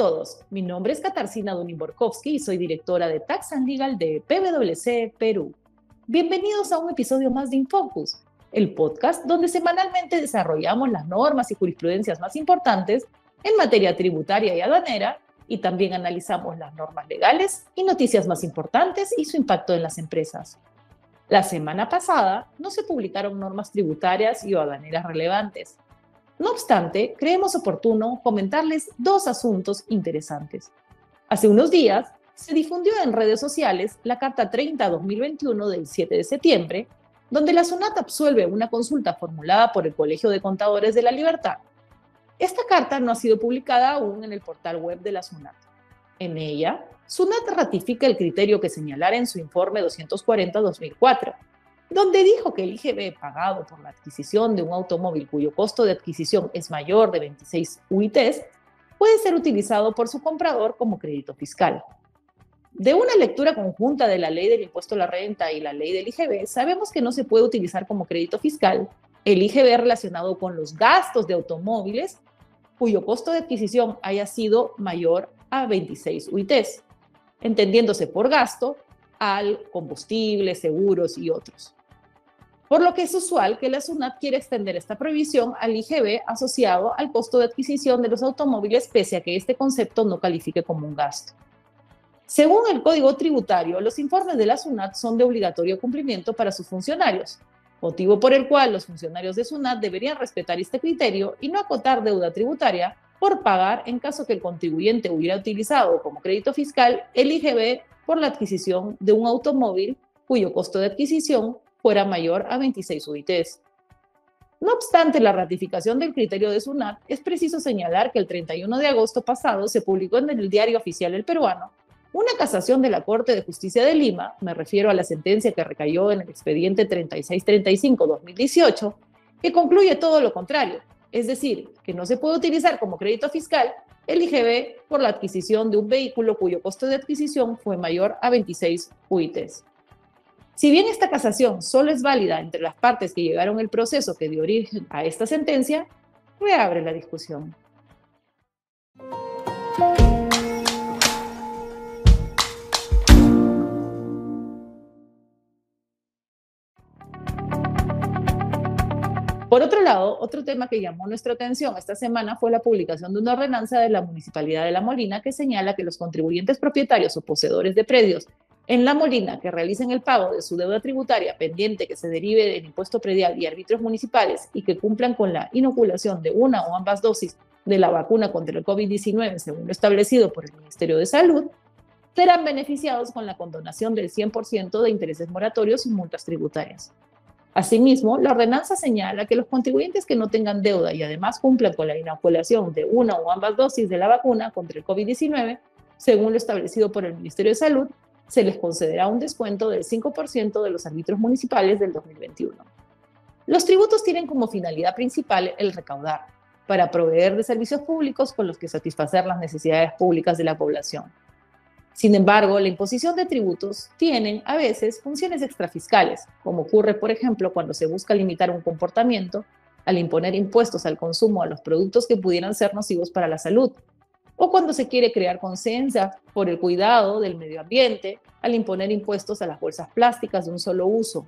todos, mi nombre es Katarzyna Donimborkowski y soy directora de Tax and Legal de PwC Perú. Bienvenidos a un episodio más de Infocus, el podcast donde semanalmente desarrollamos las normas y jurisprudencias más importantes en materia tributaria y aduanera y también analizamos las normas legales y noticias más importantes y su impacto en las empresas. La semana pasada no se publicaron normas tributarias y aduaneras relevantes, no obstante, creemos oportuno comentarles dos asuntos interesantes. Hace unos días se difundió en redes sociales la Carta 30-2021 del 7 de septiembre, donde la SUNAT absuelve una consulta formulada por el Colegio de Contadores de la Libertad. Esta carta no ha sido publicada aún en el portal web de la SUNAT. En ella, SUNAT ratifica el criterio que señalara en su informe 240-2004, donde dijo que el IGB pagado por la adquisición de un automóvil cuyo costo de adquisición es mayor de 26 UITs puede ser utilizado por su comprador como crédito fiscal. De una lectura conjunta de la ley del impuesto a la renta y la ley del IGB, sabemos que no se puede utilizar como crédito fiscal el IGB relacionado con los gastos de automóviles cuyo costo de adquisición haya sido mayor a 26 UITs, entendiéndose por gasto al combustible, seguros y otros por lo que es usual que la SUNAT quiera extender esta prohibición al IGB asociado al costo de adquisición de los automóviles, pese a que este concepto no califique como un gasto. Según el Código Tributario, los informes de la SUNAT son de obligatorio cumplimiento para sus funcionarios, motivo por el cual los funcionarios de SUNAT deberían respetar este criterio y no acotar deuda tributaria por pagar en caso que el contribuyente hubiera utilizado como crédito fiscal el IGB por la adquisición de un automóvil cuyo costo de adquisición fuera mayor a 26 UITs. No obstante la ratificación del criterio de SUNAT, es preciso señalar que el 31 de agosto pasado se publicó en el Diario Oficial El Peruano una casación de la Corte de Justicia de Lima, me refiero a la sentencia que recayó en el expediente 3635-2018, que concluye todo lo contrario, es decir, que no se puede utilizar como crédito fiscal el IGB por la adquisición de un vehículo cuyo costo de adquisición fue mayor a 26 UITs. Si bien esta casación solo es válida entre las partes que llegaron al proceso que dio origen a esta sentencia, reabre la discusión. Por otro lado, otro tema que llamó nuestra atención esta semana fue la publicación de una ordenanza de la Municipalidad de La Molina que señala que los contribuyentes propietarios o poseedores de predios en La Molina que realicen el pago de su deuda tributaria pendiente que se derive del impuesto predial y arbitrios municipales y que cumplan con la inoculación de una o ambas dosis de la vacuna contra el COVID-19 según lo establecido por el Ministerio de Salud, serán beneficiados con la condonación del 100% de intereses moratorios y multas tributarias. Asimismo, la ordenanza señala que los contribuyentes que no tengan deuda y además cumplan con la inoculación de una o ambas dosis de la vacuna contra el COVID-19, según lo establecido por el Ministerio de Salud, se les concederá un descuento del 5% de los árbitros municipales del 2021. Los tributos tienen como finalidad principal el recaudar, para proveer de servicios públicos con los que satisfacer las necesidades públicas de la población. Sin embargo, la imposición de tributos tienen a veces funciones extrafiscales, como ocurre, por ejemplo, cuando se busca limitar un comportamiento al imponer impuestos al consumo a los productos que pudieran ser nocivos para la salud, o cuando se quiere crear conciencia por el cuidado del medio ambiente al imponer impuestos a las bolsas plásticas de un solo uso.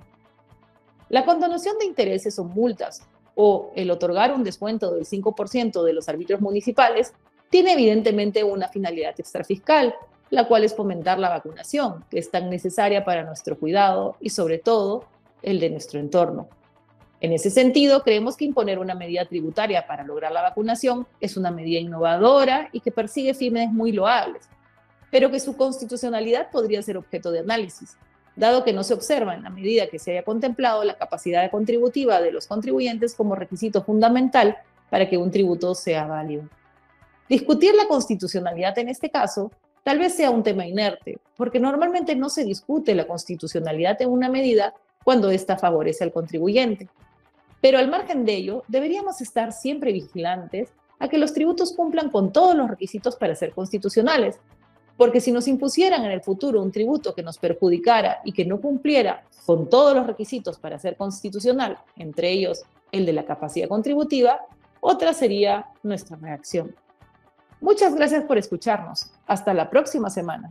La condonación de intereses o multas o el otorgar un descuento del 5% de los arbitrios municipales tiene evidentemente una finalidad extrafiscal, la cual es fomentar la vacunación, que es tan necesaria para nuestro cuidado y sobre todo el de nuestro entorno. En ese sentido, creemos que imponer una medida tributaria para lograr la vacunación es una medida innovadora y que persigue fines muy loables, pero que su constitucionalidad podría ser objeto de análisis, dado que no se observa en la medida que se haya contemplado la capacidad contributiva de los contribuyentes como requisito fundamental para que un tributo sea válido. Discutir la constitucionalidad en este caso tal vez sea un tema inerte, porque normalmente no se discute la constitucionalidad en una medida cuando ésta favorece al contribuyente. Pero al margen de ello, deberíamos estar siempre vigilantes a que los tributos cumplan con todos los requisitos para ser constitucionales, porque si nos impusieran en el futuro un tributo que nos perjudicara y que no cumpliera con todos los requisitos para ser constitucional, entre ellos el de la capacidad contributiva, otra sería nuestra reacción. Muchas gracias por escucharnos. Hasta la próxima semana.